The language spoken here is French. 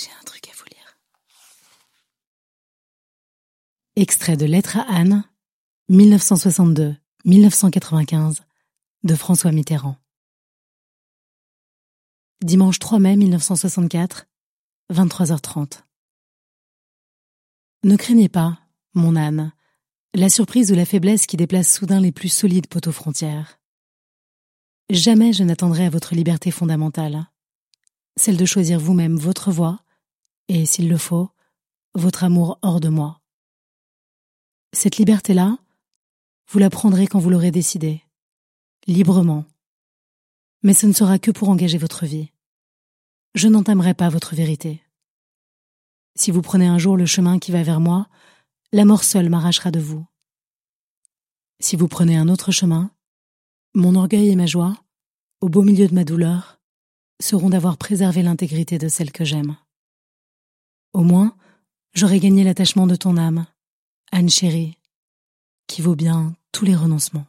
J'ai un truc à vous lire. Extrait de Lettre à Anne, 1962-1995, de François Mitterrand. Dimanche 3 mai 1964, 23h30. Ne craignez pas, mon âne, la surprise ou la faiblesse qui déplace soudain les plus solides poteaux frontières. Jamais je n'attendrai à votre liberté fondamentale, celle de choisir vous-même votre voie, et, s'il le faut, votre amour hors de moi. Cette liberté-là, vous la prendrez quand vous l'aurez décidé, librement. Mais ce ne sera que pour engager votre vie. Je n'entamerai pas votre vérité. Si vous prenez un jour le chemin qui va vers moi, la mort seule m'arrachera de vous. Si vous prenez un autre chemin, mon orgueil et ma joie, au beau milieu de ma douleur, seront d'avoir préservé l'intégrité de celle que j'aime. Au moins, j'aurai gagné l'attachement de ton âme, Anne chérie, qui vaut bien tous les renoncements.